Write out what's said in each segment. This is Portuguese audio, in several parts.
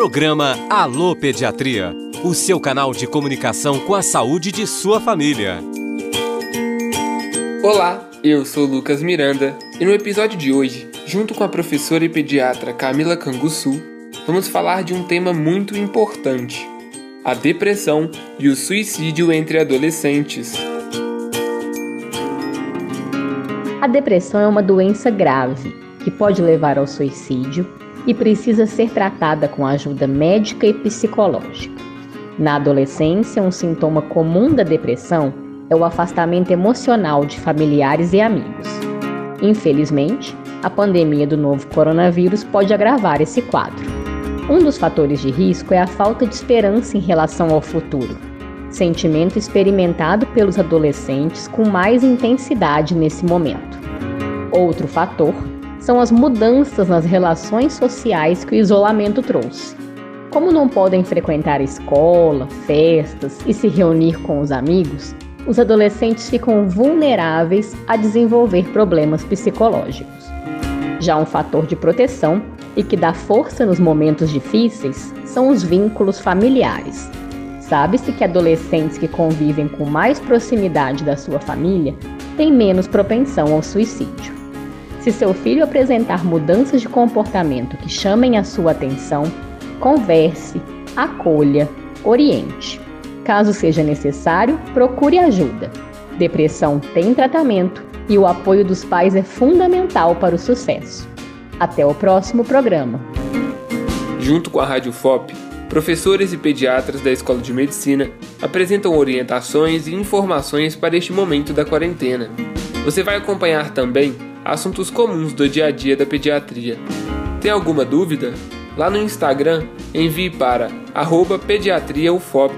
Programa Alô Pediatria, o seu canal de comunicação com a saúde de sua família. Olá, eu sou Lucas Miranda e no episódio de hoje, junto com a professora e pediatra Camila Canguçu, vamos falar de um tema muito importante: a depressão e o suicídio entre adolescentes. A depressão é uma doença grave que pode levar ao suicídio e precisa ser tratada com ajuda médica e psicológica. Na adolescência, um sintoma comum da depressão é o afastamento emocional de familiares e amigos. Infelizmente, a pandemia do novo coronavírus pode agravar esse quadro. Um dos fatores de risco é a falta de esperança em relação ao futuro, sentimento experimentado pelos adolescentes com mais intensidade nesse momento. Outro fator são as mudanças nas relações sociais que o isolamento trouxe. Como não podem frequentar escola, festas e se reunir com os amigos, os adolescentes ficam vulneráveis a desenvolver problemas psicológicos. Já um fator de proteção e que dá força nos momentos difíceis são os vínculos familiares. Sabe-se que adolescentes que convivem com mais proximidade da sua família têm menos propensão ao suicídio. Se seu filho apresentar mudanças de comportamento que chamem a sua atenção, converse, acolha, oriente. Caso seja necessário, procure ajuda. Depressão tem tratamento e o apoio dos pais é fundamental para o sucesso. Até o próximo programa. Junto com a Rádio FOP, professores e pediatras da Escola de Medicina apresentam orientações e informações para este momento da quarentena. Você vai acompanhar também assuntos comuns do dia a dia da pediatria. Tem alguma dúvida? Lá no Instagram, envie para pediatriaufop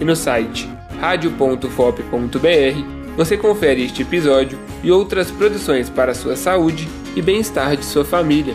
e no site radio.fop.br você confere este episódio e outras produções para a sua saúde e bem-estar de sua família.